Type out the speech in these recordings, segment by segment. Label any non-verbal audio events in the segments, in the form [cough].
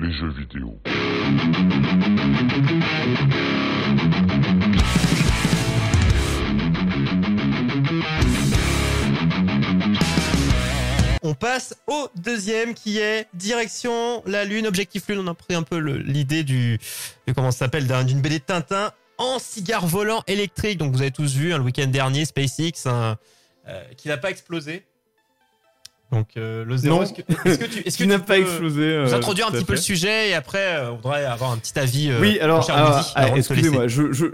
Les jeux vidéo. On passe au deuxième qui est direction la Lune, objectif Lune. On a pris un peu l'idée du, de comment ça s'appelle, d'un- d'une BD Tintin en cigare volant électrique. Donc vous avez tous vu hein, le week-end dernier SpaceX un, euh, qui n'a pas explosé. Donc euh, le zéro, Non. est-ce que, tu, est-ce que tu [laughs] pas explosé. euh, introduire un petit peu le sujet et après euh, on voudrait avoir un petit avis. euh, Oui, alors, ah, excusez-moi, je, je,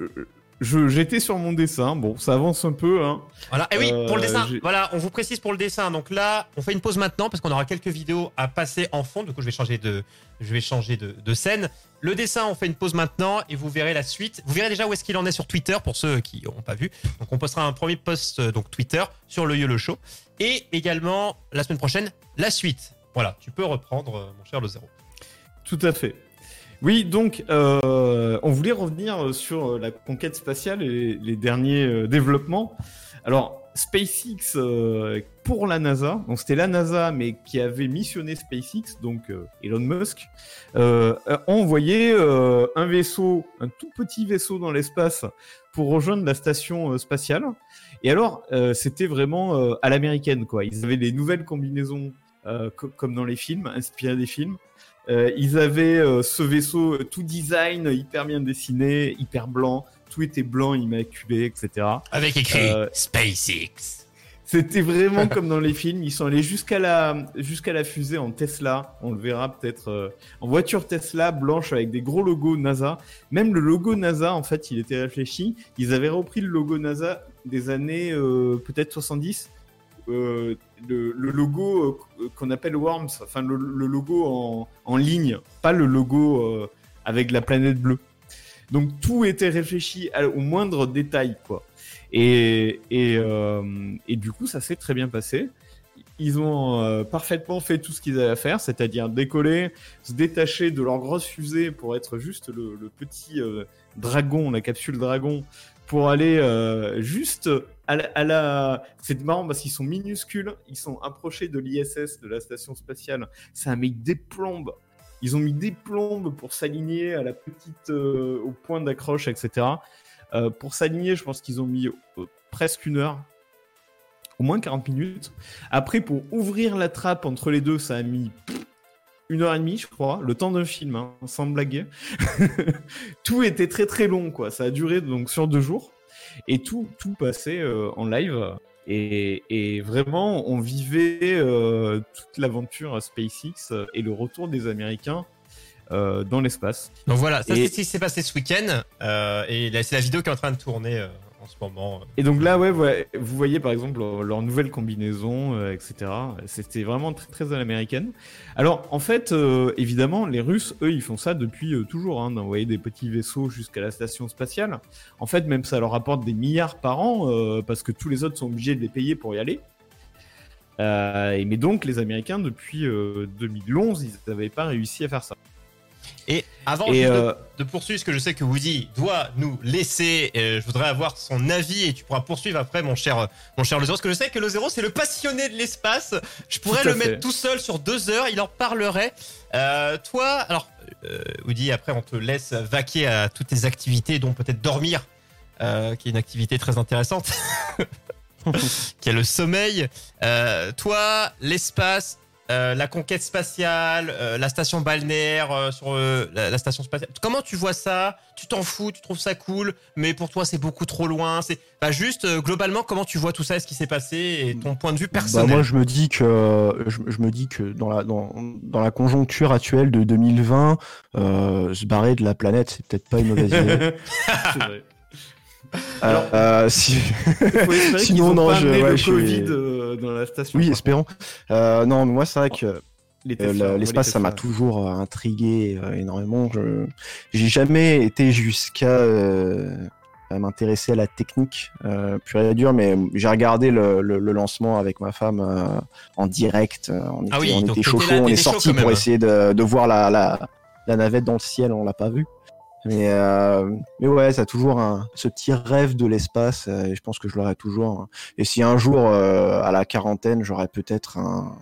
je, j'étais sur mon dessin. Bon, ça avance un peu, hein. Voilà. Et oui, pour le Euh, dessin. Voilà, on vous précise pour le dessin. Donc là, on fait une pause maintenant parce qu'on aura quelques vidéos à passer en fond. Du coup, je vais changer de, je vais changer de, de scène. Le dessin, on fait une pause maintenant et vous verrez la suite. Vous verrez déjà où est-ce qu'il en est sur Twitter pour ceux qui n'auront pas vu. Donc, on postera un premier post donc Twitter sur le YOLO Show et également la semaine prochaine la suite. Voilà, tu peux reprendre, euh, mon cher le zéro. Tout à fait. Oui, donc, euh, on voulait revenir sur euh, la conquête spatiale et les derniers développements. Alors, SpaceX pour la NASA, donc c'était la NASA, mais qui avait missionné SpaceX, donc Elon Musk, a envoyé un vaisseau, un tout petit vaisseau dans l'espace pour rejoindre la station spatiale. Et alors, euh, c'était vraiment euh, à l'américaine, quoi. Ils avaient les nouvelles combinaisons, euh, co- comme dans les films, inspirées des films. Ils avaient ce vaisseau tout design, hyper bien dessiné, hyper blanc, tout était blanc, immaculé, etc. Avec écrit SpaceX. C'était vraiment [laughs] comme dans les films. Ils sont allés jusqu'à la jusqu'à la fusée en Tesla. On le verra peut-être euh, en voiture Tesla blanche avec des gros logos NASA. Même le logo NASA, en fait, il était réfléchi. Ils avaient repris le logo NASA des années euh, peut-être 70. Euh, le, le logo qu'on appelle Worms, enfin le, le logo en, en ligne, pas le logo avec la planète bleue. Donc tout était réfléchi au moindre détail, quoi. Euh, et du coup, ça s'est très bien passé. Ils ont euh, parfaitement fait tout ce qu'ils avaient à faire, c'est-à-dire décoller, se détacher de leur grosse fusée pour être juste le, petit euh, dragon, la capsule dragon, pour aller juste à la... C'est marrant parce qu'ils sont minuscules, ils sont approchés de l'ISS, de la station spatiale. Ça met des plombes. Ils ont mis des plombes pour s'aligner à la petite, au point d'accroche, etc. Euh, pour s'aligner, je pense qu'ils ont mis euh, presque une heure, au moins 40 minutes. Après, pour ouvrir la trappe entre les deux, ça a mis une heure et demie, je crois, le temps d'un film, hein, sans blaguer. [laughs] tout était très très long, quoi. Ça a duré donc sur deux jours et tout tout passait euh, en live. Et, vraiment, on vivait toute l'aventure SpaceX et le retour des Américains euh, dans l'espace. Donc voilà, ça Et- c'est ce qui s'est passé ce week-end. euh, et c'est la vidéo qui est en train de tourner euh, en ce moment. Et donc là, ouais, ouais, vous voyez par exemple leur, leur nouvelle combinaison, etc. C'était vraiment très très à l'américaine. Alors en fait, évidemment, les Russes, eux, ils font ça depuis toujours, hein, d'envoyer des petits vaisseaux jusqu'à la station spatiale. En fait, même ça leur rapporte des milliards par an parce que tous les autres sont obligés de les payer pour y aller. Euh, mais donc les Américains depuis euh, 2011, ils n'avaient pas réussi à faire ça. Et avant Et, juste de- euh, de, poursuivre, parce que je sais que Woody doit nous laisser, euh, je voudrais avoir son avis et tu pourras poursuivre après, mon cher, mon cher Le Zéro, parce que je sais que Le Zéro, c'est le passionné de l'espace. Je pourrais Tout le fait. mettre tout seul sur deux heures, il en parlerait. Euh, toi, alors, euh, Woody, après, on te laisse vaquer à toutes tes activités, dont peut-être dormir, qui est une activité très intéressante, [laughs] qui est le sommeil. Toi, l'espace, euh, la conquête spatiale, euh, la station balnéaire euh, sur euh, la, la station spatiale. Comment tu vois ça? Tu t'en fous Tu trouves ça cool Mais pour toi, c'est beaucoup trop loin. C'est bah, juste euh, globalement comment tu vois tout ça, ce qui s'est passé et ton point de vue Bah, personnel? moi, je me dis que je, je me dis que dans la dans, dans la conjoncture actuelle de 2020, euh, se barrer de la planète, c'est peut-être pas une mauvaise idée. [laughs] C'est vrai. Euh, euh, si... Faut espérer [laughs] qu'ils Sinon, non, pas je- amené ouais, le je suis- Covid euh, dans la station. Oui, espérons. Euh, non, mais moi, c'est vrai que Euh, on voit L'espace, les ça m'a toujours intrigué énormément. Je j'ai jamais été jusqu'à euh, à m'intéresser à la technique euh, pure et dure, mais j'ai regardé le, le- le lancement avec ma femme euh, en direct. On était, Ah oui, on était chaud, on est sorti pour essayer de, de voir la, la, la navette dans le ciel. On l'a pas vue. Mais, euh, mais ouais, ça a toujours un, ce petit rêve de l'espace, euh, et je pense que je l'aurai toujours. hein. Et si un jour, euh, à la quarantaine, j'aurai peut-être un,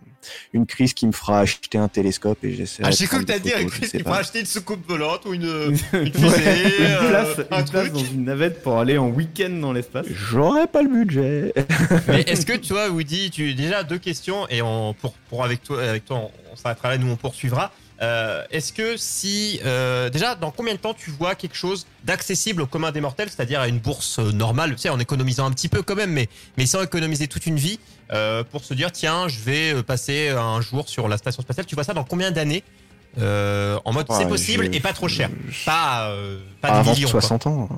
une crise qui me fera acheter un télescope et j'essaierai Ah, j'ai cru que t'as dit Chris sais qu'il pas. faut acheter une soucoupe volante ou une, une [laughs] une fusée, euh, place, un une place dans une navette pour aller en week-end dans l'espace. J'aurais pas le budget. [laughs] Mais est-ce que tu vois, Woody, tu déjà deux questions et on pour pour avec toi avec toi on, on s'arrêtera là, nous on poursuivra. Euh, est-ce que si euh, déjà dans combien de temps tu vois quelque chose d'accessible au commun des mortels, c'est-à-dire à une bourse euh, normale, tu sais, en économisant un petit peu quand même, mais mais sans économiser toute une vie euh, pour se dire tiens, je vais passer un jour sur la station spatiale. Tu vois ça dans combien d'années Euh, En mode c'est possible je- et pas trop cher, je- pas euh, pas Pas des avant millions. quoi. 60 ans.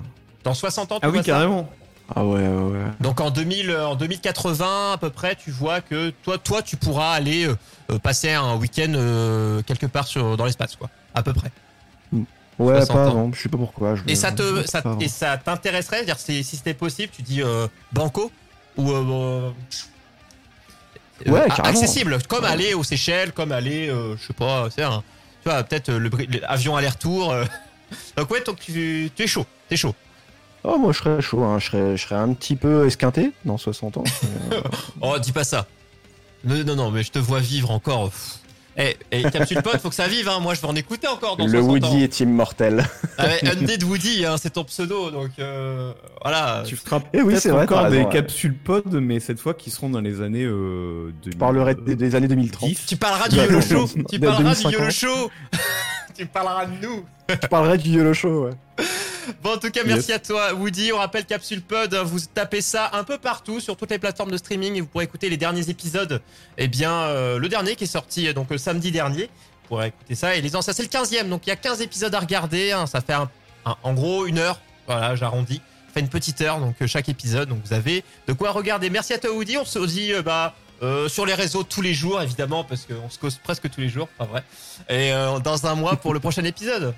Dans 60 ans, tu Ah oui, vois ça carrément. Ah ouais, ouais, ouais. donc en 2000, euh, en 2080 à peu près, tu vois que toi, toi, tu pourras aller euh, euh, passer un week-end euh, quelque part sur dans l'espace, quoi, à peu près. Ouais, 60 pas avant. Je sais pas pourquoi. je- Et ça te, ça, et ça t'intéresserait, c'est-à-dire si, si c'était possible, tu dis euh, banco ou euh, Ouais, carrément. accessible, comme Ouais. aller aux Seychelles, comme aller, je sais pas, c'est un, tu vois, peut-être le l'avion aller-retour. [laughs] Donc ouais, donc tu, tu es chaud, t'es chaud. Oh, moi, je serais chaud. Hein. Je, serais, je serais un petit peu esquinté dans 60 ans. Euh, [laughs] Oh, dis pas ça. Non, non, non, mais je te vois vivre encore. Eh, eh, Capsule Pod, faut que ça vive, hein. Moi, je vais en écouter encore dans le 60 Woody ans. est immortel. Ah, mais Undead Woody, hein, c'est ton pseudo, donc euh, voilà. Tu feras Eh oui, c'est vrai, encore des ouais. capsules pod, mais cette fois qui seront dans les années euh, 2000, Je parlerai des, euh, des années 2030. 10. Tu parleras du YOLO Show. Tu de parleras du 2050. YOLO Show. tu parleras de nous. Je parlerai du YOLO Show, ouais. Bon, en tout cas, merci à toi, Woody. On rappelle Capsule Pod, vous tapez ça un peu partout sur toutes les plateformes de streaming et vous pourrez écouter les derniers épisodes. Eh bien, euh, le dernier qui est sorti euh, donc euh, samedi dernier, vous pourrez écouter ça. Et les anciens, c'est le 15e, donc il y a 15 épisodes à regarder. hein. ça fait un- un- en gros une heure. Voilà, j'arrondis. Fait une petite heure, donc euh, chaque épisode. Donc vous avez de quoi regarder. Merci à toi, Woody. On se dit euh, bah, euh, sur les réseaux tous les jours, évidemment, parce qu'on se cause presque tous les jours, pas vrai. Et euh, dans un mois pour le prochain épisode.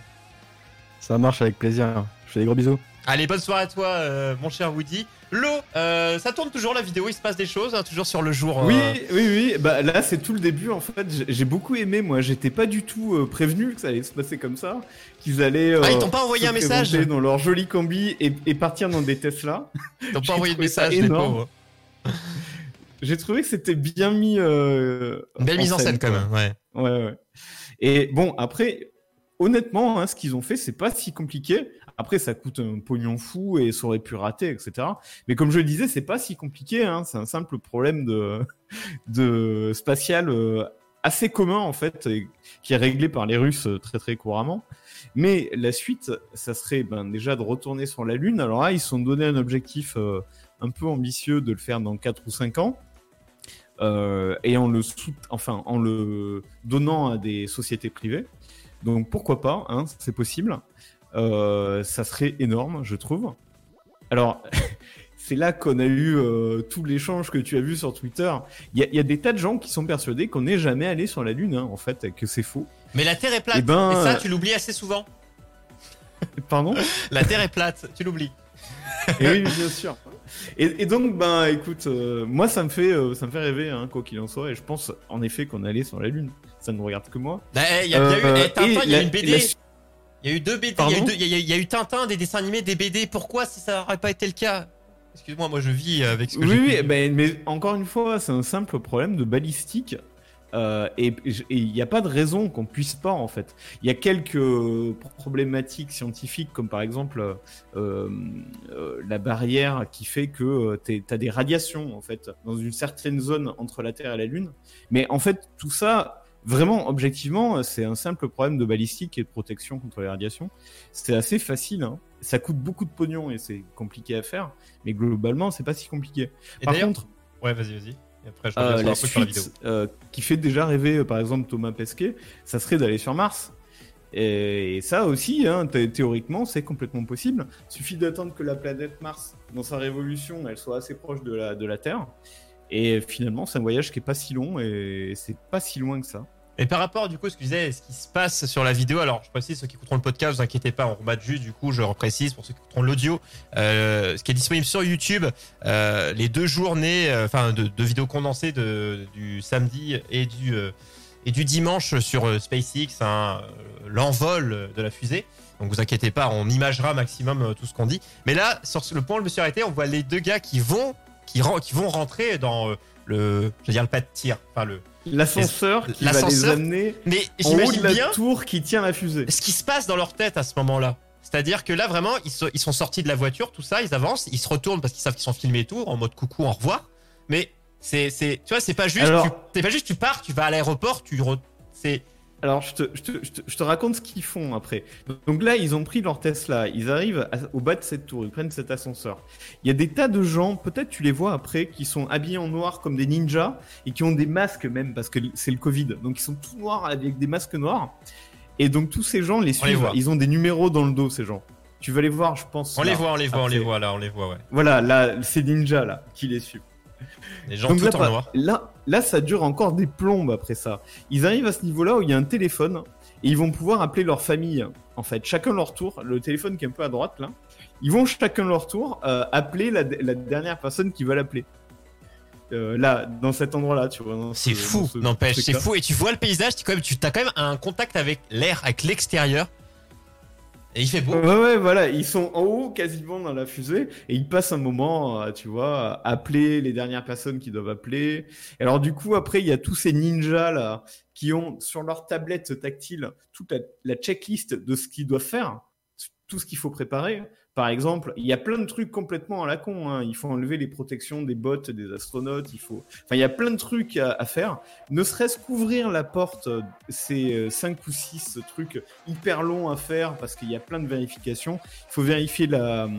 Ça marche avec plaisir. Fais des gros bisous. Allez, bonne soirée à toi, euh, mon cher Woody. Lo, euh, ça tourne toujours la vidéo, il se passe des choses, hein, toujours sur le jour. euh, Oui, oui, oui. Bah là, c'est tout le début. En fait, J'ai- beaucoup aimé. Moi, j'étais pas du tout euh, prévenu que ça allait se passer comme ça, qu'ils allaient. euh, Ah, ils t'ont pas envoyé un message dans leur joli combi et, et partir dans des Tesla. [laughs] Ils t'ont pas envoyé de message, les pauvres. [laughs] J'ai trouvé que c'était bien mis. euh, belle mise en scène, quand même, ouais. Ouais, ouais. Et bon, après, honnêtement, hein, ce qu'ils ont fait, c'est pas si compliqué. Après, ça coûte un pognon fou et ça aurait pu rater, etc. Mais comme je le disais, c'est pas si compliqué. Hein. C'est un simple problème de, [laughs] de spatial euh, assez commun en fait, qui est réglé par les Russes euh, très très couramment. Mais la suite, ça serait ben, déjà de retourner sur la Lune. Alors là, ils se sont donné un objectif euh, un peu ambitieux de le faire dans 4 ou 5 ans. Et en le enfin en le donnant à des sociétés privées. Donc pourquoi pas, hein, c'est possible. Euh, ça serait énorme, je trouve. Alors, [laughs] c'est là qu'on a eu euh, tout l'échange que tu as vu sur Twitter. Il y, a- il y a des tas de gens qui sont persuadés qu'on n'est jamais allé sur la Lune, hein, en fait, que c'est faux. Mais la Terre est plate. Eh ben, Et ça, euh, tu l'oublies assez souvent. [laughs] Pardon? La Terre est plate, tu l'oublies. Et oui, bien sûr. Et, et donc, ben, écoute, euh, moi, ça me fait, euh, ça me fait rêver, hein, quoi qu'il en soit. Et je pense, en effet, qu'on allait sur la Lune. Ça ne regarde que moi. Bah, eh, Il y a, il y a eu eh, Tintin, et il y a la- eu une BD. la- Il y a eu deux BD. Il y, a eu Pardon deux- il y a- il y a eu Tintin, des dessins animés, des BD. Pourquoi, si ça n'aurait pas été le cas? Excuse-moi, moi je vis avec ce que Oui, oui, mais encore une fois, c'est un simple problème de balistique. euh, et il n'y a pas de raison qu'on puisse pas, en fait. Il y a quelques problématiques scientifiques, comme par exemple euh, euh, la barrière qui fait que tu as des radiations, en fait, dans une certaine zone entre la Terre et la Lune. Mais en fait, tout ça, vraiment, objectivement, c'est un simple problème de balistique et de protection contre les radiations. C'est assez facile. hein. Ça coûte beaucoup de pognon et c'est compliqué à faire. Mais globalement, c'est pas si compliqué. Et Par contre, Ouais, vas-y, vas-y. Et après, je euh, la sur la vidéo. suite euh, qui fait déjà rêver, euh, par exemple, Thomas Pesquet, ça serait d'aller sur Mars. Et, ça aussi, hein, thé- théoriquement, c'est complètement possible. Suffit d'attendre que la planète Mars, dans sa révolution, elle soit assez proche de la, de la Terre. Et finalement, c'est un voyage qui est pas si long et c'est pas si loin que ça. Et par rapport, du coup, ce que je disais, ce qui se passe sur la vidéo, alors je précise, ceux qui écouteront le podcast, vous inquiétez pas, on rebat juste, du coup, je reprécise pour ceux qui écouteront l'audio, euh, ce qui est disponible sur YouTube, euh, les deux journées, euh, enfin, de, de vidéos condensées de, du samedi et du, euh, et du dimanche sur euh, SpaceX, hein, euh, l'envol de la fusée. Donc vous inquiétez pas, on imagera maximum euh, tout ce qu'on dit. Mais là, sur le point où je me suis arrêté, on voit les deux gars qui vont, qui, vont rentrer dans euh, le, je veux dire le pas de tir, enfin le. L'ascenseur qui va les amener Mais en haut de la bien tour qui tient la fusée. ce qui se passe dans leur tête à ce moment-là. C'est-à-dire que là, vraiment, ils, sont- ils sont sortis de la voiture, tout ça, ils avancent, ils se retournent parce qu'ils savent qu'ils sont filmés et tout, en mode coucou, au revoir. Mais c'est, c'est, tu vois, c'est pas juste, Alors- tu, c'est pas juste, tu pars, tu vas à l'aéroport, tu, c'est, Alors, je te, je, te, je, te, je te raconte ce qu'ils font après. Donc là, ils ont pris leur Tesla, ils arrivent à- au bas de cette tour, ils prennent cet ascenseur. Il y a des tas de gens, peut-être tu les vois après, qui sont habillés en noir comme des ninjas et qui ont des masques même parce que c'est le Covid. Donc ils sont tout noirs avec des masques noirs. Et donc tous ces gens les On les suivent. voit. ils ont des numéros dans le dos, ces gens. Tu vas les voir, je pense. on là, les voit, on les voit, on les voit, là, on les voit, ouais. Voilà, là, ces ninjas là qui les suivent. [laughs] Les gens Donc tout là, en pas- noir. là, là, ça dure encore des plombes après ça. Ils arrivent à ce niveau-là où il y a un téléphone et ils vont pouvoir appeler leur famille. En fait, chacun leur tour. Le téléphone qui est un peu à droite là. Ils vont chacun leur tour euh, appeler la, la dernière personne qui va l'appeler. Euh, là, dans cet endroit-là, tu vois. C'est ce- fou, ce n'empêche, c'est fou. Et tu vois le paysage, tu, quand même, tu as quand même un contact avec l'air, avec l'extérieur. Il fait beau. Ouais, ouais, voilà, ils sont en haut quasiment dans la fusée et ils passent un moment, euh, tu vois, à appeler les dernières personnes qui doivent appeler. Et alors du coup, après, il y a tous ces ninjas là qui ont sur leur tablette tactile toute la, la checklist de ce qu'ils doivent faire, tout ce qu'il faut préparer. Par exemple, il y a plein de trucs complètement à la con. Hein. Il faut enlever les protections des bottes des astronautes. Il faut, enfin, il y a plein de trucs à, faire. Ne serait-ce qu'ouvrir la porte, euh, c'est 5 ou 6 trucs hyper longs à faire parce qu'il y a plein de vérifications. Il faut vérifier la,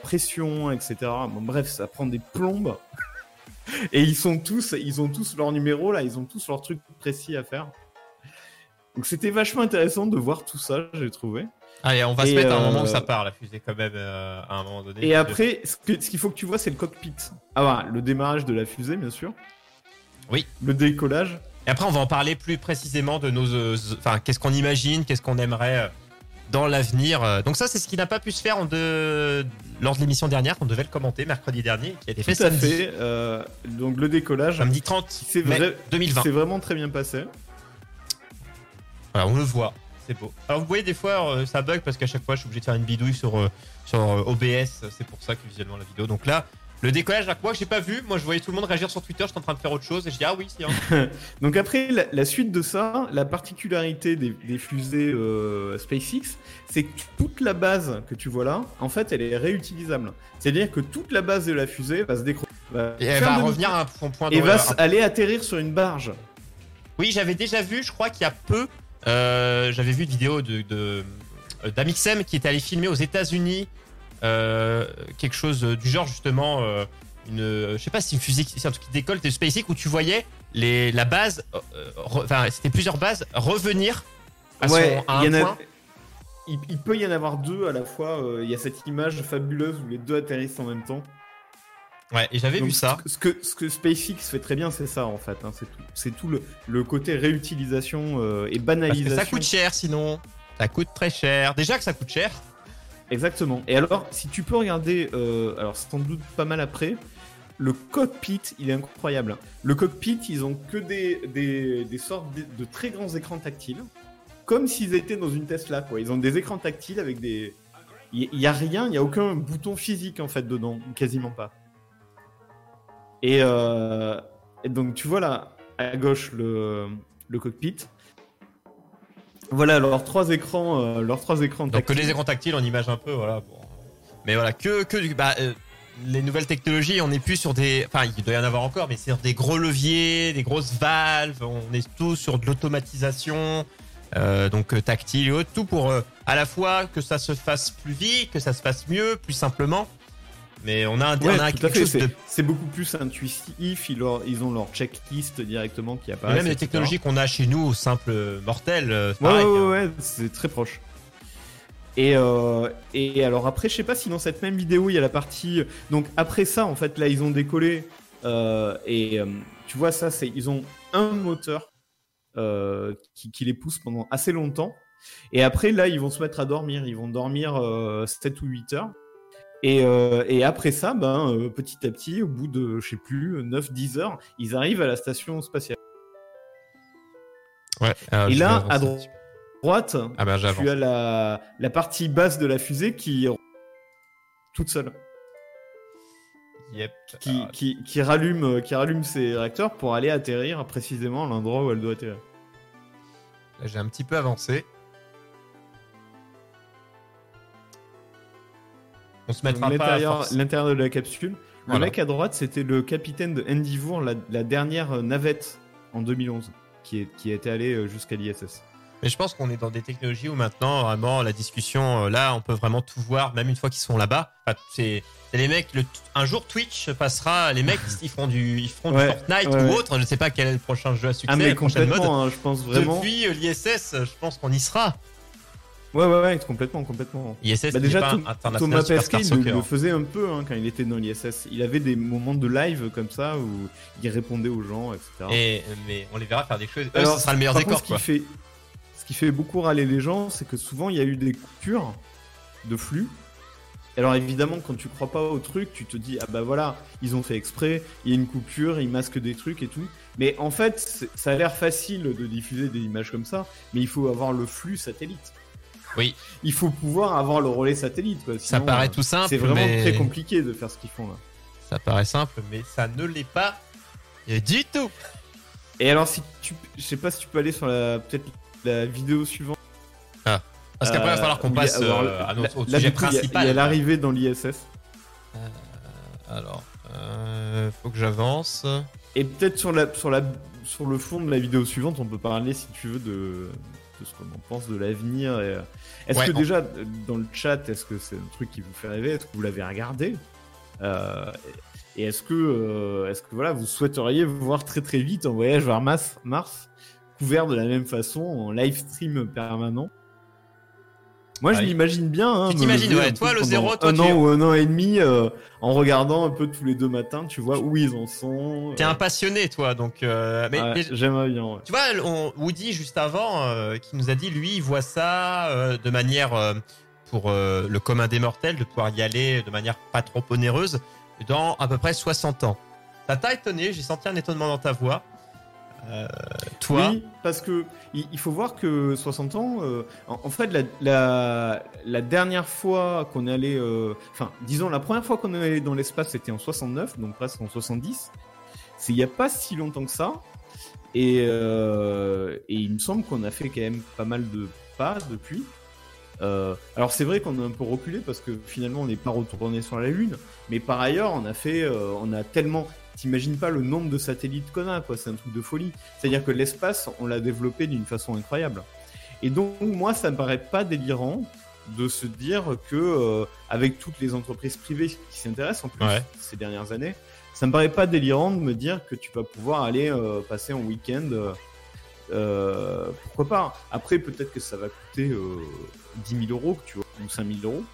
pression, etc. Bref, ça prend des plombes. [laughs] Et ils sont tous, ils ont tous leur numéro là, ils ont tous leurs trucs précis à faire. Donc c'était vachement intéressant de voir tout ça, j'ai trouvé. Allez, on va Et, se mettre à un euh, moment où ça part, la fusée, quand même, euh, à un moment donné. Et après, ce qu'il faut que tu vois, c'est le cockpit. Ah voilà, le démarrage de la fusée, bien sûr. Oui. Le décollage. Et après, on va en parler plus précisément de nos. euh, Enfin, qu'est-ce qu'on imagine, qu'est-ce qu'on aimerait euh, dans l'avenir. euh. Donc, ça, c'est ce qui n'a pas pu se faire en deux- lors de l'émission dernière, qu'on devait le commenter mercredi dernier, qui a été fait Tout à samedi. fait. euh, donc le décollage, Samedi 30 c'est mai vrai, 2020. c'est vraiment très bien passé. Voilà, on le voit. C'est beau. Alors, vous voyez, des fois, euh, ça bug parce qu'à chaque fois, je suis obligé de faire une bidouille sur, euh, sur euh, OBS. C'est pour ça que visuellement, la vidéo. Donc là. Le décollage, alors que moi, j'ai pas vu. Moi, je voyais tout le monde réagir sur Twitter. J'étais en train de faire autre chose et je dis ah oui, c'est un. [laughs] Donc après, la, la suite de ça, la particularité des, des fusées euh, SpaceX, c'est que toute la base que tu vois là, en fait, elle est réutilisable. C'est-à-dire que toute la base de la fusée va se décrocher. Et elle va revenir à son point Et de va s- aller atterrir sur une barge. Oui, j'avais déjà vu, je crois qu'il y a peu, j'avais vu une vidéo de, de euh, d'Amixem qui était allé filmer aux États-Unis euh, quelque chose du genre justement euh, une, euh, je sais pas si une fusée, qui- c'est un truc qui décolle de SpaceX où tu voyais les la base, euh, re- enfin c'était plusieurs bases revenir à, son, à il un y en a- point. il, il peut y en avoir deux à la fois. euh, Il y a cette image fabuleuse où les deux atterrissent en même temps. Ouais, et j'avais vu ça. Ce que, ce que SpaceX fait très bien, c'est ça en fait. hein, c'est tout, le, le côté réutilisation euh, et Parce que banalisation. ça coûte cher sinon. Ça coûte très cher. Déjà que ça coûte cher. Exactement. Et alors, si tu peux regarder, euh, alors sans doute pas mal après, le cockpit, il est incroyable. Le cockpit, ils ont que des, des, des sortes de, de très grands écrans tactiles, comme s'ils étaient dans une Tesla. Quoi. Ils ont des écrans tactiles avec des. Il n'y a rien, il n'y a aucun bouton physique en fait dedans, quasiment pas. Et, euh, et donc tu vois là, à gauche, le, le cockpit. Voilà leurs trois écrans, euh, leurs trois écrans Donc que les écrans tactiles, on image un peu, voilà. bon. Mais voilà, que que du- bah, euh, les nouvelles technologies, on n'est plus sur des, enfin il doit y en avoir encore, mais c'est sur des gros leviers, des grosses valves. On est tout sur de l'automatisation, euh, donc tactile et autres, tout pour euh, à la fois que ça se fasse plus vite, que ça se fasse mieux, plus simplement. Mais on a, un, Ouais, on a quelque chose C'est, de c'est beaucoup plus intuitif. Ils, leur- ils ont leur checklist directement qui apparaît. même les technologies qu'on a chez nous, simples mortels, euh, c'est Ouais, pareil. ouais, ouais, ouais, c'est très proche. Et, euh, et alors après, je sais pas si dans cette même vidéo, il y a la partie. Donc après ça, en fait, là, ils ont décollé. euh, et euh, tu vois, ça, c'est ils ont un moteur euh, qui, qui les pousse pendant assez longtemps. Et après, là, ils vont se mettre à dormir. Ils vont dormir euh, 7 ou 8 heures. Et, euh, et après ça, ben, euh, petit à petit, au bout de, je sais plus, 9-10 heures, ils arrivent à la station spatiale. Ouais. alors, Et là, à droite, Ah j'avance. tu as la, la partie basse de la fusée qui toute seule, Yep. qui, Ah, qui, qui rallume, qui rallume ses réacteurs pour aller atterrir précisément à l'endroit où elle doit atterrir. J'ai un petit peu avancé. On se mettra pas à L'intérieur l'intérieur de la capsule. Le Voilà. mec à droite, c'était le capitaine de Endeavour, la, la dernière navette en 2011, qui, est, qui était allé euh, jusqu'à l'ISS. Mais je pense qu'on est dans des technologies où maintenant, vraiment, la discussion, euh, là, on peut vraiment tout voir, même une fois qu'ils sont là-bas. Enfin, c'est c'est les mecs, le, un jour Twitch passera, les mecs, ils feront du, ils feront Ouais, du Fortnite ouais, ou ouais. autre, je sais pas quel est le prochain jeu à succès, Ah mais la prochaine mode. complètement, hein, je pense vraiment. Depuis euh, l'ISS, je pense qu'on y sera. Ouais, ouais, ouais, complètement, complètement. ISS, Bah déjà, pas Tom- Thomas Pesquet, le, le faisait un peu hein, quand il était dans l'ISS. Il avait des moments de live comme ça où il répondait aux gens, etc. Et, mais on les verra faire des choses. Eux, Alors, ce sera le meilleur par décor, contre, quoi. Ce qui, fait, ce qui fait beaucoup râler les gens, c'est que souvent il y a eu des coupures de flux. Alors évidemment, quand tu crois pas au truc, tu te dis ah bah voilà, ils ont fait exprès, il y a une coupure, ils masquent des trucs et tout. Mais en fait, ça a l'air facile de diffuser des images comme ça, mais il faut avoir le flux satellite. Oui. Il faut pouvoir avoir le relais satellite. Quoi. Ça paraît euh, tout simple, C'est vraiment mais très compliqué de faire ce qu'ils font là. ça paraît simple, mais ça ne l'est pas et du tout. Et alors, si tu, je sais pas si tu peux aller sur la peut-être la vidéo suivante. Parce qu'après, il va falloir qu'on Euh, passe alors, euh, à notre, au là, sujet du coup, il y a- principal. Il y a l'arrivée dans l'ISS. Alors, euh, faut que j'avance. Et peut-être sur, la, sur, la, sur le fond de la vidéo suivante, on peut parler, si tu veux, de, de ce qu'on en pense de l'avenir. et, euh, Est-ce Ouais, que on- déjà, dans le chat, est-ce que c'est un truc qui vous fait rêver? Est-ce que vous l'avez regardé? Euh, Et est-ce que, euh, est-ce que voilà, vous souhaiteriez voir très très vite en voyage vers Mars, Mars couvert de la même façon, en live stream permanent? Moi, je m'imagine bien. Hein, Tu t'imagines, ouais, toi, le zéro, toi, un tu- an ou un an et demi, euh, en regardant un peu tous les deux matins, tu vois où ils en sont. T'es euh, un passionné, toi, donc. euh, mais, Ouais, mais- J'aimerais bien. ouais. tu vois, on, Woody juste avant, euh, qui nous a dit, lui, il voit ça euh, de manière euh, pour euh, le commun des mortels, de pouvoir y aller de manière pas trop onéreuse, dans à peu près 60 ans. Ça t'a étonné J'ai senti un étonnement dans ta voix. Euh, toi, Oui, parce que il, faut voir que 60 ans, euh, en, en fait, la, la, la dernière fois qu'on est allé, euh, enfin, disons, la première fois qu'on est allé dans l'espace, c'était en 69, donc presque en 70. C'est il n'y a pas si longtemps que ça. Et, et il me semble qu'on a fait quand même pas mal de pas depuis. Euh, alors c'est vrai qu'on a un peu reculé parce que finalement on n'est pas retourné sur la Lune, mais par ailleurs on a fait, euh, on a tellement, t'imagines pas le nombre de satellites qu'on a, quoi, c'est un truc de folie. C'est-à-dire que l'espace, on l'a développé d'une façon incroyable. Et donc moi ça me paraît pas délirant de se dire que euh, avec toutes les entreprises privées qui s'intéressent en plus Ouais. ces dernières années, ça me paraît pas délirant de me dire que tu vas pouvoir aller euh, passer un week-end. euh, pourquoi pas Après, peut-être que ça va coûter euh, 10 000 euros, tu vois, ou 5 000 euros.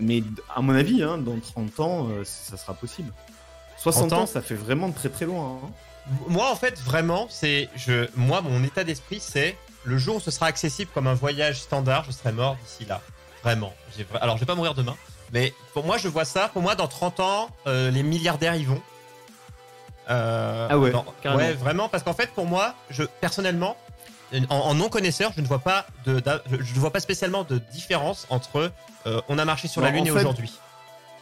Mais à mon avis, hein, dans 30 ans, ça sera possible. 60 30 ans ça fait vraiment très très loin. hein. moi, en fait, vraiment, c'est. Je, moi, mon état d'esprit, c'est le jour où ce sera accessible comme un voyage standard, je serai mort d'ici là. Vraiment. J'ai Alors, je vais pas mourir demain. Mais pour moi, je vois ça. Pour moi, dans 30 ans, euh, les milliardaires y vont. Euh, Ah ouais, dans- ouais, vraiment, parce qu'en fait, pour moi, je personnellement, en, en non connaisseur, je ne vois pas de, je ne vois pas spécialement de différence entre euh, on a marché sur la lune et fait, aujourd'hui.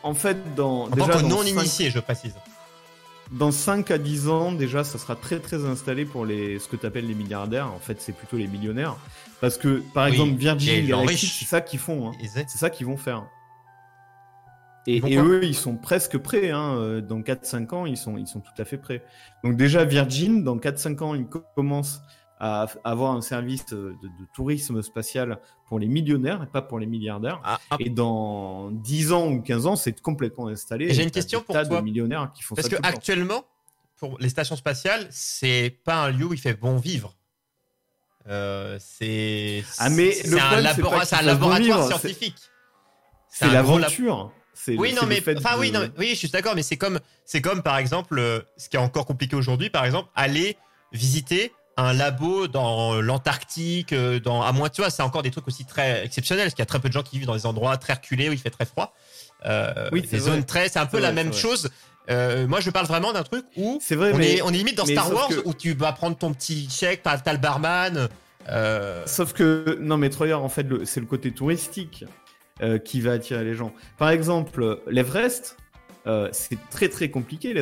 En fait, dans, En déjà, tant que dans non cinq- initié, je précise. dans 5 à 10 ans, déjà, ça sera très très installé pour les, ce que tu appelles les milliardaires. En fait, c'est plutôt les millionnaires. Parce que, par Oui, exemple, Virgin Galactic, c'est ça qu'ils font. hein. C'est- ça qu'ils vont faire. Et, eux, ils sont presque prêts. Hein. euh, Dans 4-5 ans, ils sont, ils sont tout à fait prêts. Donc déjà, Virgin, dans 4-5 ans, ils co- commencent à avoir un service de, de tourisme spatial pour les millionnaires et pas pour les milliardaires. Ah, ah, Et dans 10 ans ou 15 ans, c'est complètement installé. J'ai une question pour toi. de millionnaires qui font Parce ça que actuellement, pour les stations spatiales, c'est pas un lieu où il fait bon vivre. Euh, c'est Ah, mais c'est le un, bon laboratoire scientifique. C'est l'aventure. Oui, non, mais enfin oui, de- non, mais- oui, je suis d'accord, mais c'est comme c'est comme par exemple euh, ce qui est encore compliqué aujourd'hui, par exemple, aller visiter un labo dans l'Antarctique, euh, dans à moins tu vois, c'est encore des trucs aussi très exceptionnels parce qu'il y a très peu de gens qui vivent dans des endroits très reculés où il fait très froid. Euh, Oui, des c'est zones très, c'est un peu la vrai, même chose. Euh, moi, je parle vraiment d'un truc où C'est vrai, on, mais est, on est limite dans Star Wars que- où tu vas prendre ton petit chèque, t'as t'as le barman. Euh, Sauf que, non, mais Troyer, en fait, le- c'est le côté touristique qui va attirer les gens. Par exemple, l'Everest, euh, c'est très très compliqué.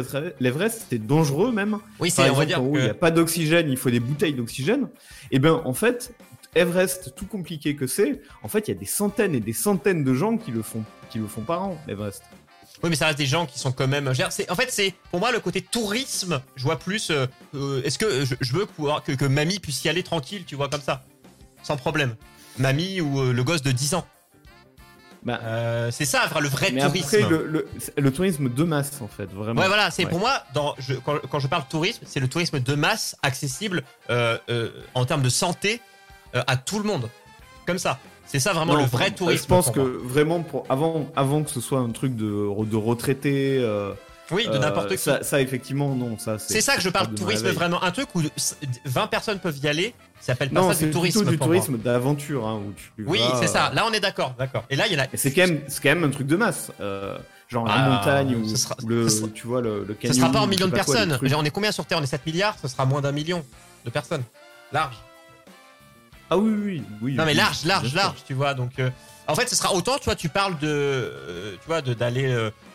L'Everest, c'est dangereux même. oui, c'est, exemple, dire il n'y a pas d'oxygène, il faut des bouteilles d'oxygène. Et ben, en fait, Everest, tout compliqué que c'est, en fait, il y a des centaines et des centaines de gens qui le font, qui le font par an, l'Everest. Oui, mais ça reste des gens qui sont quand même. En fait, c'est pour moi le côté tourisme. Je vois plus. euh, euh, Est-ce que je, je veux pouvoir que, que mamie puisse y aller tranquille, tu vois, comme ça, sans problème. Mamie ou euh, le gosse de 10 ans. Bah, Euh, c'est ça, le vrai mais tourisme. après, le, le, le tourisme de masse, en fait, vraiment. Ouais, voilà, c'est Ouais. pour moi, dans, je, quand, quand je parle tourisme, c'est le tourisme de masse accessible euh, euh, en termes de santé à tout le monde. Comme ça. C'est ça vraiment Non, le vrai tourisme. Je pense que moi. vraiment, pour, avant, avant que ce soit un truc de, de retraité. Oui, de euh, n'importe qui. Ça, ça, effectivement, non. ça C'est ça que je parle de tourisme vraiment. Un truc où 20 personnes peuvent y aller, ça s'appelle pas Non, ça c'est du tourisme. plutôt du pour moi. tourisme d'aventure. Hein, où tu Oui, vas, c'est ça. euh, Là, on est d'accord, d'accord. Et là, il y en a. C'est quand même, c'est quand même un truc de masse. euh, genre Ah, la montagne ou ce sera- ou le, ce sera- tu vois le, le Ce canyon. sera pas en millions de personnes. on est combien sur Terre? On est 7 milliards. Ce sera moins d'un million de personnes. Large. Ah oui, oui, oui. Non, mais large, large, large, tu vois. Donc, euh, en fait, ce sera autant, tu vois, tu parles de, euh, tu vois, de- d'aller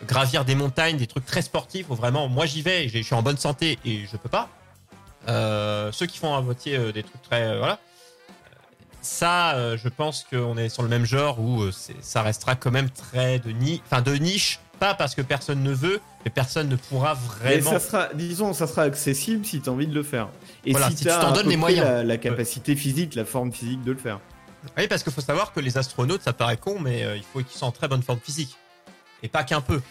gravir des montagnes, des trucs très sportifs. Où vraiment, moi, j'y vais, je suis en bonne santé et je peux pas. Euh, ceux qui font à moitié euh, des trucs très, euh, voilà. Ça, euh, je pense qu'on est sur le même genre où ça restera quand même très de niche, enfin de niche, pas parce que personne ne veut, mais personne ne pourra Mais vraiment. ça sera, disons, ça sera accessible si tu as envie de le faire. Et Voilà, si, si tu tu t'en donnes les moyens. La, la capacité physique, la forme physique de le faire. Oui, parce qu'il faut savoir que les astronautes, ça paraît con, mais il faut qu'ils soient en très bonne forme physique. Et pas qu'un peu.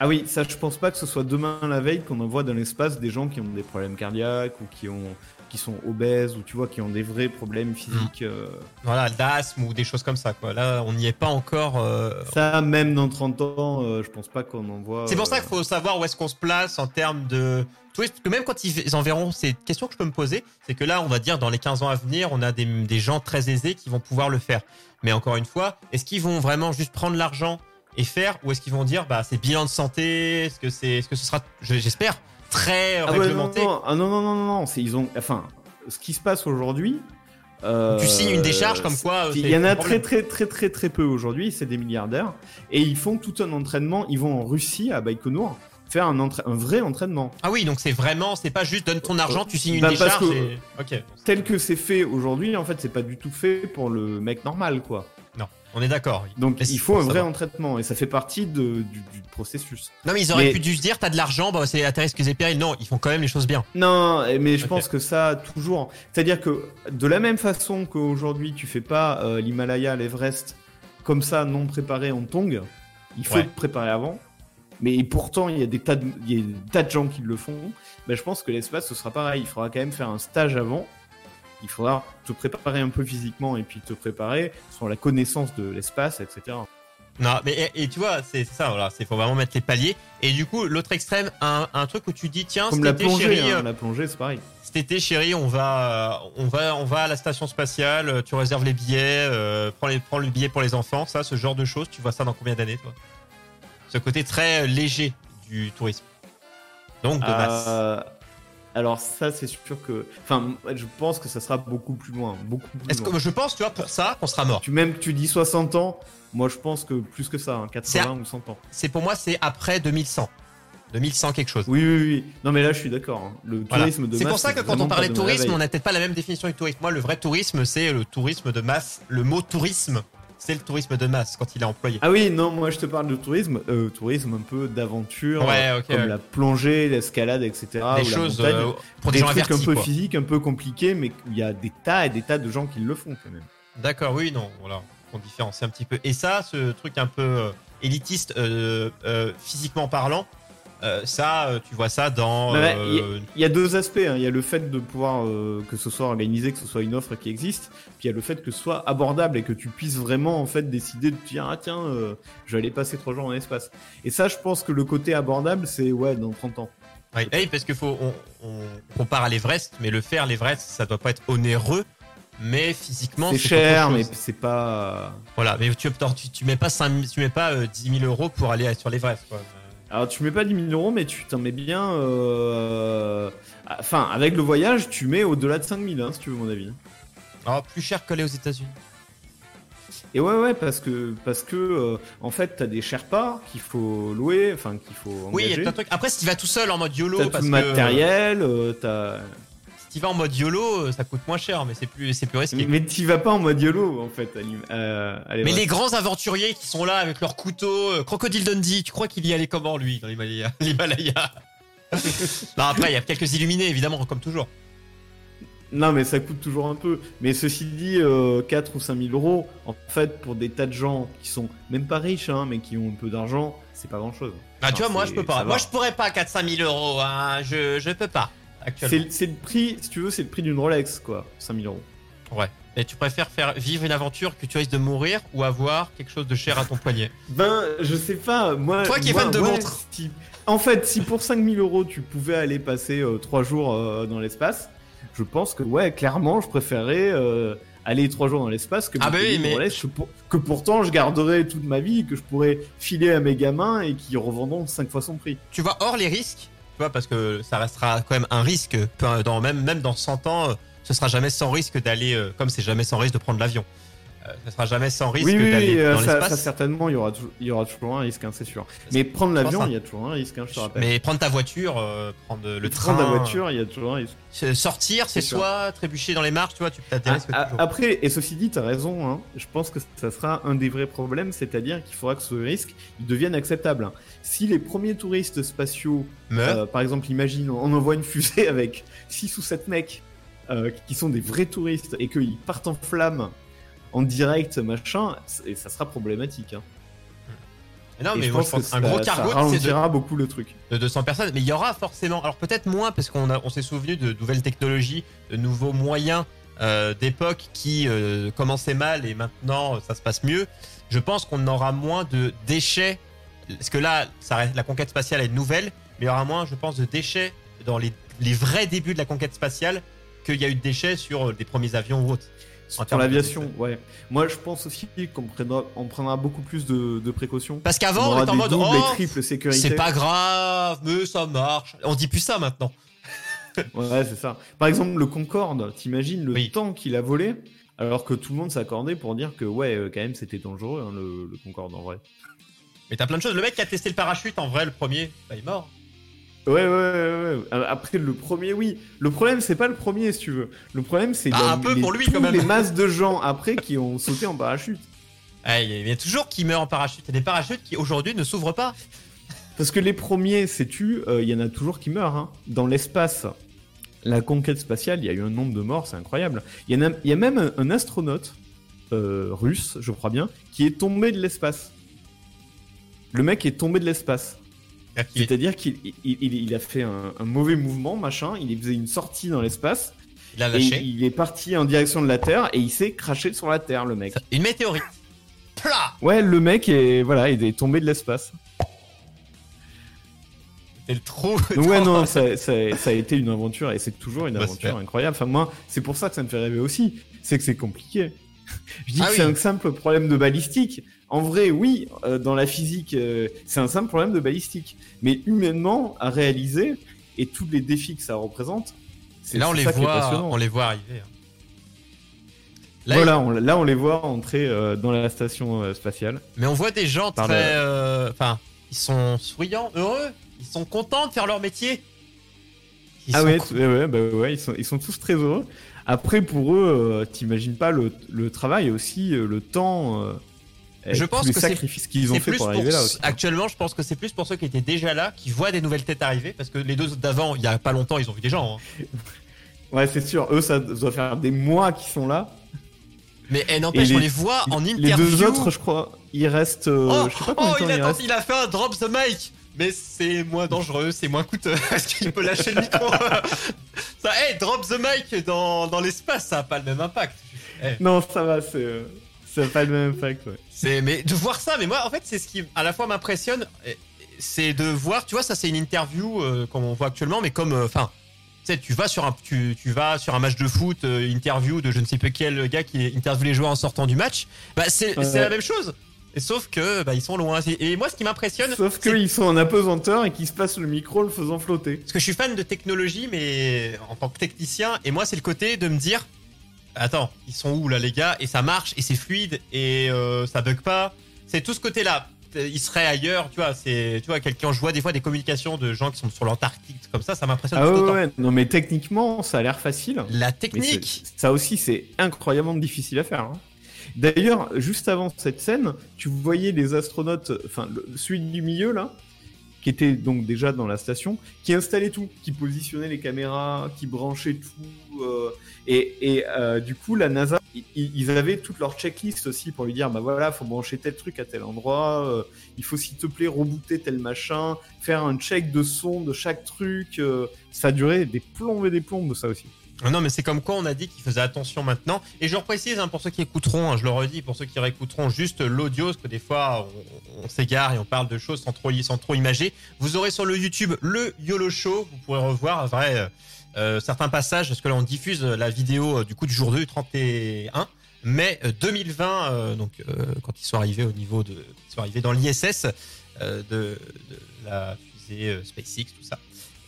Ah oui, ça, je pense pas que ce soit demain la veille qu'on envoie dans l'espace des gens qui ont des problèmes cardiaques ou qui ont qui sont obèses ou tu vois qui ont des vrais problèmes physiques. Mm. euh. Voilà, d'asthme ou des choses comme ça, quoi. Là, on n'y est pas encore. euh, Ça, même dans 30 ans, euh, je pense pas qu'on envoie. C'est pour ça euh, qu'il faut savoir où est-ce qu'on se place en termes de. Parce que même quand ils enverront, c'est une question que je peux me poser, c'est que là, on va dire, dans les 15 ans à venir, on a des, des gens très aisés qui vont pouvoir le faire. Mais encore une fois, est-ce qu'ils vont vraiment juste prendre l'argent et faire, ou est-ce qu'ils vont dire, bah, c'est bilan de santé, est-ce que c'est, est-ce que ce sera, je- j'espère, très Ah ouais, non, réglementé. non, ah non, non, non, non, non, c'est ils ont, enfin, ce qui se passe aujourd'hui. euh, Tu signes une décharge comme quoi, Il y en a très très très très très peu aujourd'hui. C'est des milliardaires et ils font tout un entraînement. Ils vont en Russie à Baïkonour faire un, entra- un vrai entraînement. Ah oui, donc c'est vraiment, c'est pas juste donne ton argent, tu signes une Bah, décharge. que- et- Ok. Tel que c'est fait aujourd'hui, en fait, c'est pas du tout fait pour le mec normal, quoi. On est d'accord. Donc Mais il faut un vrai savoir. entraînement et ça fait partie de- du, du processus. Non, mais ils auraient Mais- pu dû se dire, t'as de l'argent, bah, c'est risques et périls. Non, ils font quand même les choses bien. Non, mais je pense que ça, toujours. C'est-à-dire que de la même façon qu'aujourd'hui, tu fais pas euh, l'Himalaya, l'Everest, comme ça, non préparé en tong, il faut Ouais. te préparer avant. Mais pourtant, il y, a des tas de, il y a des tas de gens qui le font. Ben, je pense que l'espace, ce sera pareil. Il faudra quand même faire un stage avant. Il faudra te préparer un peu physiquement et puis te préparer sur la connaissance de l'espace, etc. Non, mais et, et tu vois, c'est ça, voilà, c'est faut vraiment mettre les paliers. Et du coup, l'autre extrême, un, un truc où tu dis, tiens, Comme la plongée, chérie, hein, euh, la plongée, c'est pareil. cet été, chérie, on va, euh, on va, on va à la station spatiale. euh, Tu réserves les billets, euh, prends les, prends le billet pour les enfants, ça, ce genre de choses. Tu vois ça dans combien d'années, toi? Ce côté très léger du tourisme. Donc de masse. Euh, alors ça, c'est sûr que, enfin, je pense que ça sera beaucoup plus loin, beaucoup plus Est-ce loin. que je pense, tu vois, pour ça, qu'on sera mort. Tu même que tu dis 60 ans, moi je pense que plus que ça, hein, 80 ou 100 ans. C'est pour moi, c'est après 2100, 2100 quelque chose. Oui, oui, oui. Non mais là, je suis d'accord. hein. Le Voilà. tourisme de C'est masse. pour ça que quand on parlait de tourisme, on n'a peut-être pas la même définition du tourisme. Moi, le vrai tourisme, c'est le tourisme de masse. Le mot tourisme, c'est le tourisme de masse quand il est employé. Ah oui, non, moi je te parle de tourisme, euh, tourisme un peu d'aventure, Ouais, euh, comme ouais. la plongée, l'escalade, etc. des la choses montagne. euh, pour des, des gens trucs avertis. un peu quoi. physiques, un peu compliqués, mais il y a des tas et des tas de gens qui le font quand même. D'accord, oui, non, voilà, on différencie un petit peu. Et ça, ce truc un peu euh, élitiste, physiquement parlant, euh, ça, euh, tu vois ça dans. Bah, ouais, euh, Il y a deux aspects. hein. Il y a le fait de pouvoir euh, que ce soit organisé, que ce soit une offre qui existe. Puis il y a le fait que ce soit abordable et que tu puisses vraiment en fait décider de dire ah tiens, je vais aller passer trois jours en espace. Et ça, je pense que le côté abordable, c'est ouais dans 30 ans. Ouais, hey, parce qu'il faut, on, on compare à l'Everest, mais le faire, l'Everest, ça doit pas être onéreux, mais physiquement, C'est cher, mais c'est pas. Voilà, mais tu, tu, tu mets pas 5 tu mets pas euh, 10 000 euros pour aller sur l'Everest. Alors tu mets pas 10 000 euros, mais tu t'en mets bien. euh, Enfin, avec le voyage, tu mets au-delà de 5 000, hein, si tu veux mon avis. Alors, plus cher qu'aller aux États-Unis. Et ouais, ouais, parce que, parce que euh, en fait, t'as des Sherpas qu'il faut louer, enfin, qu'il faut Oui, il y a plein de trucs. Après, si tu vas tout seul en mode YOLO, T'as tout parce le que matériel, euh, t'as. Si tu vas en mode YOLO, ça coûte moins cher, mais c'est plus, c'est plus risqué. Mais t'y vas pas en mode YOLO, en fait. euh, Mais les grands aventuriers qui sont là avec leurs couteaux, euh, Crocodile Dundee, tu crois qu'il y allait comment lui dans l'Himalaya [laughs] Non, [laughs] après, il y a quelques illuminés évidemment, comme toujours. Non, mais ça coûte toujours un peu. Mais ceci dit, euh, 4 ou 5 000 euros, en fait, pour des tas de gens qui sont même pas riches, hein, mais qui ont un peu d'argent, c'est pas grand chose. Ah, tu vois, moi je peux pas. Moi je pourrais pas 4-5 000 euros, hein. je, je peux pas actuellement. C'est le prix, si tu veux, c'est le prix d'une Rolex, quoi. 5 000 euros. Ouais. Et tu préfères faire vivre une aventure que tu risques de mourir ou avoir quelque chose de cher à ton poignet? Ben, je sais pas, moi. Toi qui es fan de ouais, montres. si- En fait, si pour 5000 euros tu pouvais aller passer 3 jours euh, dans l'espace, je pense que, ouais, clairement, je préférerais euh, aller 3 jours dans l'espace que, Ah bah oui, mais- Rolex que, pour- que pourtant je garderais toute ma vie, que je pourrais filer à mes gamins et qui revendront 5 fois son prix. Tu vois, hors les risques, tu vois, parce que ça restera quand même un risque, dans, même, même dans 100 ans, euh, ce sera jamais sans risque d'aller, euh, comme c'est jamais sans risque de prendre l'avion. Euh, ce sera jamais sans risque oui, d'aller oui, euh, dans ça, ça, l'espace. certainement, il y, aura tou- il y aura toujours un risque, hein, c'est sûr. Mais prendre l'avion, ça. il y a toujours un risque, hein, je te rappelle. Mais prendre ta voiture, euh, prendre le train, prendre la voiture, il y a toujours un risque. sortir, c'est C'est soit trébucher dans les marches, tu vois, tu as des Ah, risques ah, toujours. après, et ceci dit, t'as raison, hein, je pense que ça sera un des vrais problèmes, c'est-à-dire qu'il faudra que ce risque il devienne acceptable. Si les premiers touristes spatiaux, euh, par exemple, imagine, on envoie une fusée [laughs] avec 6 ou 7 mecs euh, qui sont des vrais touristes et qu'ils partent en flammes en direct, machin, et ça sera problématique. hein. non, mais je moi, pense je pense que un ça- gros cargo, de, beaucoup le truc. de 200 personnes, mais il y aura forcément, alors peut-être moins, parce qu'on on s'est souvenu de nouvelles technologies, de nouveaux moyens euh, d'époque qui euh, commençaient mal et maintenant euh, ça se passe mieux. Je pense qu'on aura moins de déchets, parce que là, ça reste- la conquête spatiale est nouvelle, mais il y aura moins, je pense, de déchets dans les, les vrais débuts de la conquête spatiale qu'il y a eu de déchets sur euh, des premiers avions ou autres. En termes l'aviation, ouais. Moi, je pense aussi qu'on prendra, on prendra beaucoup plus de, de précautions. Parce On qu'avant, on aura était en mode, doubles oh, sécurités. c'est pas grave, mais ça marche. On dit plus ça maintenant. [laughs] Ouais, c'est ça. Par exemple, le Concorde, t'imagines le Oui. temps qu'il a volé alors que tout le monde s'accordait pour dire que, ouais, euh, quand même, c'était dangereux, hein, le, le Concorde, en vrai. Mais t'as plein de choses. Le mec qui a testé le parachute, en vrai, le premier, bah, il est mort. Ouais, ouais, ouais, ouais. Euh, Après, le premier, oui. Le problème, c'est pas le premier, si tu veux. Le problème, c'est Ah, la- un peu les- pour lui, tous quand même. les masses de gens après qui ont sauté en parachute. [laughs] Ah, Il y a- toujours qui meurt en parachute. Il y a des parachutes qui aujourd'hui ne s'ouvrent pas. Parce que les premiers, sais-tu, euh, il y en a toujours qui meurent. hein. Dans l'espace, la conquête spatiale, il y a eu un nombre de morts, c'est incroyable. Il y, y a même un, un astronaute euh, russe, je crois bien, qui est tombé de l'espace. Le mec est tombé de l'espace. C'est-à-dire qu'il il, il- il a fait un, un mauvais mouvement, machin, il faisait une sortie dans l'espace, Il a et lâché. il est parti en direction de la Terre, et il s'est craché sur la Terre, le mec. Une météorite. Plah Ouais, le mec est, voilà, il est tombé de l'espace. C'est le trou. Donc ouais, non, ça, ça- ça a été une aventure et c'est toujours une Bah, aventure incroyable. Enfin, moi, c'est pour ça que ça me fait rêver aussi. C'est que c'est compliqué. Je dis Ah que oui. c'est un simple problème de balistique. En vrai, oui, euh, dans la physique, euh, c'est un simple problème de balistique. Mais humainement, à réaliser et tous les défis que ça représente, c'est Là, on les ça qui est voit, passionnant. on les voit arriver. hein. Là, voilà, on- là, on les voit entrer euh, dans la station euh, spatiale. Mais on voit des gens très. le- euh, Enfin, ils sont souriants, heureux. Ils sont contents de faire leur métier. Ils ah ouais, ouais, ouais, bah ouais, ils sont, ils sont tous très heureux. Après, pour eux, euh, t'imagines pas le, le travail et aussi euh, le temps. euh, et Je pense les que sacrifices qu'ils ont fait pour pour arriver là aussi. actuellement, je pense que c'est plus pour ceux qui étaient déjà là, qui voient des nouvelles têtes arriver, parce que les deux d'avant, il y a pas longtemps, ils ont vu des gens. hein. [laughs] Ouais, c'est sûr. Eux, ça doit faire des mois qu'ils sont là. Mais eh, n'empêche, on les- les voit en les interview. deux autres, je crois, ils restent. euh, oh, je sais pas oh, temps reste. il a fait un drop the mic, mais c'est moins dangereux, c'est moins coûteux. [laughs] Est-ce qu'il peut lâcher le micro [laughs] Ça, hey, drop the mic dans, dans l'espace, ça a pas le même impact. Non, ça va, c'est. euh, Ça n'a pas le même impact, ouais. c'est, mais de voir ça, mais moi, en fait, c'est ce qui à la fois m'impressionne. c'est de voir, tu vois, ça c'est une interview euh, comme on voit actuellement, mais comme, euh, enfin, tu sais, tu vas sur un, tu, tu vas sur un match de foot, euh, interview de je ne sais plus quel gars qui interviewe les joueurs en sortant du match, bah c'est Ouais. c'est la même chose. Et sauf que bah, ils sont loin. Et moi, ce qui m'impressionne, Sauf qu'ils sont en apesanteur et qu'ils se passent le micro le faisant flotter. Parce que je suis fan de technologie, mais en tant que technicien, et moi, c'est le côté de me dire Attends, ils sont où là, les gars? Et ça marche, et c'est fluide, et euh, ça bug pas. C'est tout ce côté-là. Ils seraient ailleurs, tu vois. C'est, tu vois, quelqu'un, je vois des fois des communications de gens qui sont sur l'Antarctique, comme ça, ça m'impressionne Ah tout ouais, autant. ouais, non mais techniquement ça a l'air facile. La technique ça aussi c'est incroyablement difficile à faire. hein. D'ailleurs, juste avant cette scène, tu voyais les astronautes, enfin celui du milieu là, qui était donc déjà dans la station, qui installait tout, qui positionnait les caméras, qui branchait tout, euh, et, et euh, du coup la NASA, ils avaient toute leur checklist aussi pour lui dire, bah voilà, faut brancher tel truc à tel endroit, euh, il faut s'il te plaît rebooter tel machin, faire un check de son de chaque truc, ça duré des plombes et des plombes ça aussi. Non, mais c'est comme quoi on a dit qu'il faisait attention maintenant. Et je reprécise, hein, pour ceux qui écouteront, hein, je le redis, pour ceux qui réécouteront juste l'audio, parce que des fois on, s'égare et on parle de choses sans trop, sans trop imager. Vous aurez sur le YouTube le YOLO Show, vous pourrez revoir vrai, euh, euh, certains passages, parce que là on diffuse la vidéo euh, du coup du jour 2, du 31 mai euh, 2020, euh, donc euh, quand ils sont arrivés au niveau de, ils sont arrivés dans l'ISS euh, de, la fusée euh, SpaceX, tout ça.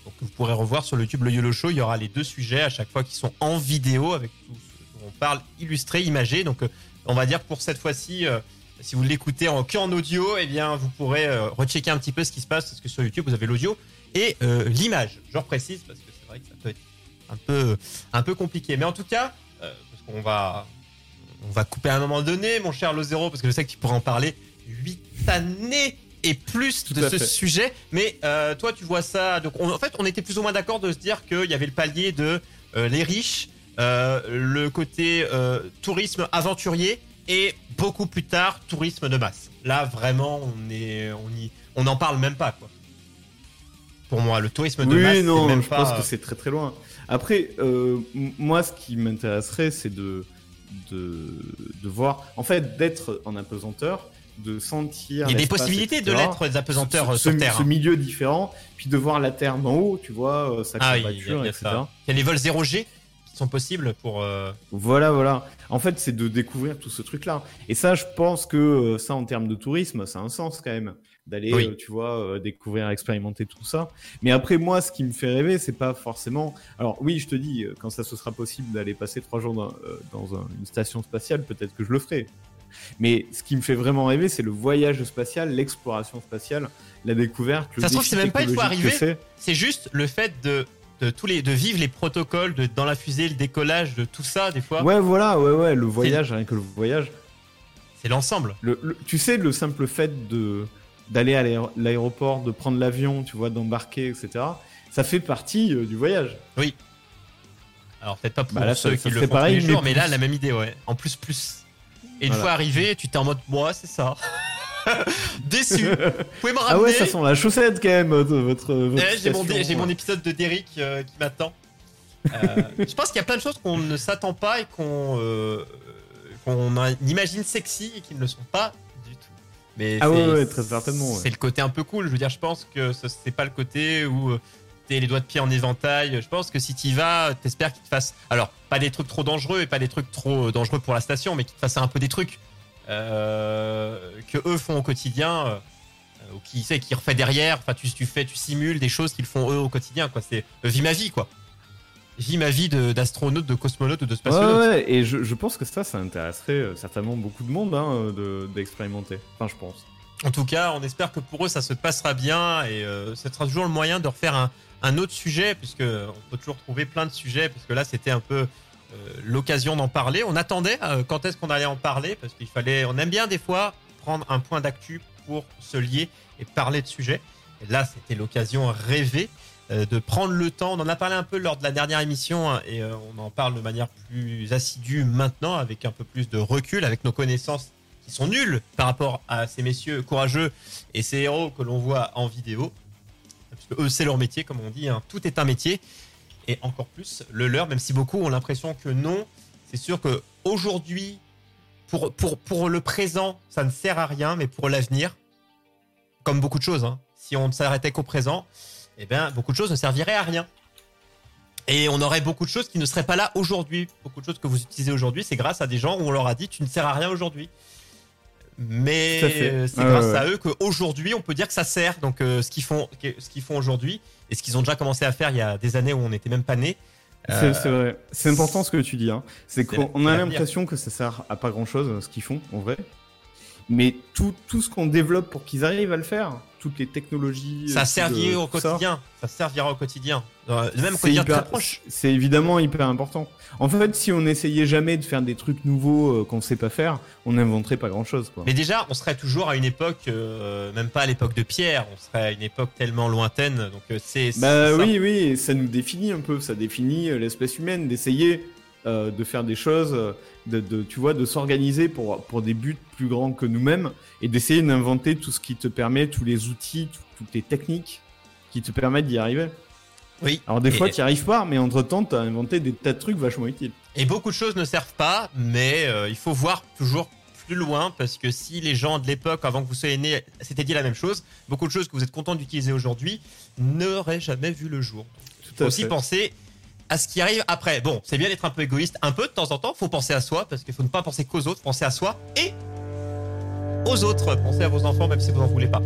Donc vous pourrez revoir sur YouTube le YOLO Show. Il y aura les deux sujets à chaque fois qui sont en vidéo avec tout ce dont on parle, illustré, imagé. Donc euh, on va dire pour cette fois-ci, euh, si vous l'écoutez en audio, eh bien vous pourrez euh, rechecker un petit peu ce qui se passe parce que sur YouTube vous avez l'audio et euh, l'image. Je reprécise parce que c'est vrai que ça peut être un peu un peu compliqué. Mais en tout cas, parce qu'on va on va couper à un moment donné, mon cher Lozero, parce que je sais que tu pourras en parler. Huit années et plus Tout de ce fait. sujet. Mais euh, toi, tu vois ça. Donc, on- en fait, on était plus ou moins d'accord de se dire qu'il y avait le palier de euh, les riches, euh, le côté tourisme aventurier et beaucoup plus tard tourisme de masse. Là, vraiment, on est, on y, on n'en parle même pas, quoi. Pour moi, le tourisme de masse, Oui, non, même je pas. pense que c'est très très loin. Après, moi, ce qui m'intéresserait, c'est de, de, de voir, en fait, d'être en apesanteur, de sentir. Il y a des possibilités de l'être des apesanteurs Ce- sur ce, Terre. ce hein. milieu différent, puis de voir la Terre d'en haut, tu vois, euh, sa Ah, curvature, etc. ça. Il y a les vols 0G qui sont possibles pour. euh, Voilà, voilà. En fait, c'est de découvrir tout ce truc-là. Et ça, je pense que euh, ça, en termes de tourisme, ça a un sens quand même. D'aller, Oui. euh, tu vois, euh, découvrir, expérimenter tout ça. Mais après, moi, ce qui me fait rêver, c'est pas forcément. Alors, oui, je te dis, euh, quand ça se sera possible d'aller passer trois jours dans, euh, dans un- une station spatiale, peut-être que je le ferai. Mais ce qui me fait vraiment rêver, c'est le voyage spatial, l'exploration spatiale, la découverte. Le Ça se trouve, c'est même pas, il faut arriver. c'est. Juste le fait de, de, tous les, de vivre les protocoles de, dans la fusée, le décollage, de tout ça, des fois. Ouais, voilà, ouais, ouais, le voyage, rien que le voyage. C'est l'ensemble. Le, le- tu sais, le simple fait de d'aller à l'aéro- l'aéroport, de prendre l'avion, tu vois, d'embarquer, etc. Ça fait partie euh, du voyage. Alors, peut-être pas pour Bah là, ceux ça- qui ça le font pareil, tous les jours, mais mais là, la même idée, ouais. En plus, plus. Et une Voilà. fois arrivé, tu t'es en mode, moi, c'est ça. [laughs] Déçu. [laughs] Vous pouvez me ramener ah ouais, ça sent la chaussette quand même, votre. votre, Eh, j'ai mon, épisode de Derrick euh, qui m'attend. Euh, [laughs] je pense qu'il y a plein de choses qu'on ne s'attend pas et qu'on euh, qu'on imagine sexy et qui ne le sont pas du tout. Mais Ah ouais, très certainement, ouais. C'est le côté un peu cool. Je veux dire, je pense que ce- c'est pas le côté où euh, t'es les doigts de pied en éventail. Je pense que si t'y vas, t'espères qu'ils te fassent. Alors, pas des trucs trop dangereux et pas des trucs trop euh, dangereux pour la station, mais qu'ils te fassent un peu des trucs euh, que eux font au quotidien. euh, ou qui sait qui refait derrière enfin tu, tu fais tu simules des choses qu'ils font eux au quotidien quoi c'est euh, vis ma vie quoi vis ma vie de- d'astronaute de, cosmonaute ou de spationaute ouais, et je, je pense que ça, ça intéresserait euh, certainement beaucoup de monde hein, de- d'expérimenter. Enfin, je pense. En tout cas, on espère que pour eux, ça se passera bien et euh, ça sera toujours le moyen de refaire un, un autre sujet, puisque on peut toujours trouver plein de sujets, parce que là, c'était un peu euh, l'occasion d'en parler. On attendait euh, quand est-ce qu'on allait en parler, parce qu'il fallait, on aime bien des fois prendre un point d'actu pour se lier et parler de sujets. Et là, c'était l'occasion rêvée euh, de prendre le temps. On en a parlé un peu lors de la dernière émission hein, et on en parle de manière plus assidue maintenant, avec un peu plus de recul, avec nos connaissances qui sont nulles par rapport à ces messieurs courageux et ces héros que l'on voit en vidéo. Parce que eux, c'est leur métier, comme on dit. hein. Tout est un métier. Et encore plus le leur, même si beaucoup ont l'impression que non. C'est sûr que aujourd'hui, pour, le présent, ça ne sert à rien, mais pour l'avenir, comme beaucoup de choses, hein, si on ne s'arrêtait qu'au présent, eh bien, beaucoup de choses ne serviraient à rien. Et on aurait beaucoup de choses qui ne seraient pas là aujourd'hui. Beaucoup de choses que vous utilisez aujourd'hui, c'est grâce à des gens où on leur a dit tu ne sers à rien aujourd'hui. Mais c'est grâce ouais, à eux qu'aujourd'hui on peut dire que ça sert. Donc euh, ce qu'ils font, ce qu'ils font aujourd'hui et ce qu'ils ont déjà commencé à faire il y a des années où on n'était même pas né. C'est euh, c'est vrai. C'est important ce que tu dis. Hein. C'est qu'on a l'impression que ça sert à pas grand chose ce qu'ils font en vrai. Mais tout, tout ce qu'on développe pour qu'ils arrivent à le faire, toutes les technologies. ça euh, servira de- au ça, quotidien. Ça. servira au quotidien. Euh, Même quotidien hyper- très proche. C'est évidemment hyper important. En fait, si on essayait jamais de faire des trucs nouveaux euh, qu'on sait pas faire, on n'inventerait pas grand chose. Quoi. Mais déjà, on serait toujours à une époque, euh, même pas à l'époque de Pierre, on serait à une époque tellement lointaine. Donc c'est. Bah ça. oui, oui, ça nous définit un peu, ça définit l'espèce humaine, d'essayer euh, de faire des choses, euh, de, de- tu vois, de s'organiser pour, pour des buts plus grands que nous-mêmes et d'essayer d'inventer tout ce qui te permet, tous les outils, tout- toutes les techniques qui te permettent d'y arriver. Oui. Alors des fois, tu n'y arrives pas, mais entre-temps, tu as inventé des tas de trucs vachement utiles. Et beaucoup de choses ne servent pas, mais euh, il faut voir toujours plus loin parce que si les gens de l'époque, avant que vous soyez nés, s'étaient dit la même chose, beaucoup de choses que vous êtes content d'utiliser aujourd'hui n'auraient jamais vu le jour. Tout faut à aussi fait. penser à ce qui arrive après. Bon, c'est bien d'être un peu égoïste, un peu de temps en temps, faut penser à soi parce qu'il faut ne pas penser qu'aux autres, penser à soi et aux autres. Pensez à vos enfants même si vous n'en voulez pas.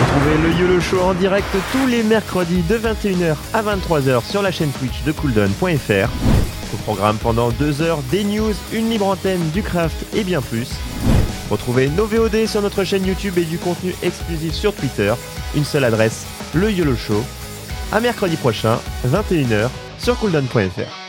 Retrouvez le YOLO Show en direct tous les mercredis de 21h à 23h sur la chaîne Twitch de cooldown.fr. Au programme pendant 2 heures, des news, une libre antenne, du craft et bien plus. Retrouvez nos VOD sur notre chaîne YouTube et du contenu exclusif sur Twitter. Une seule adresse, le YOLO Show. À mercredi prochain, 21h sur cooldown.fr.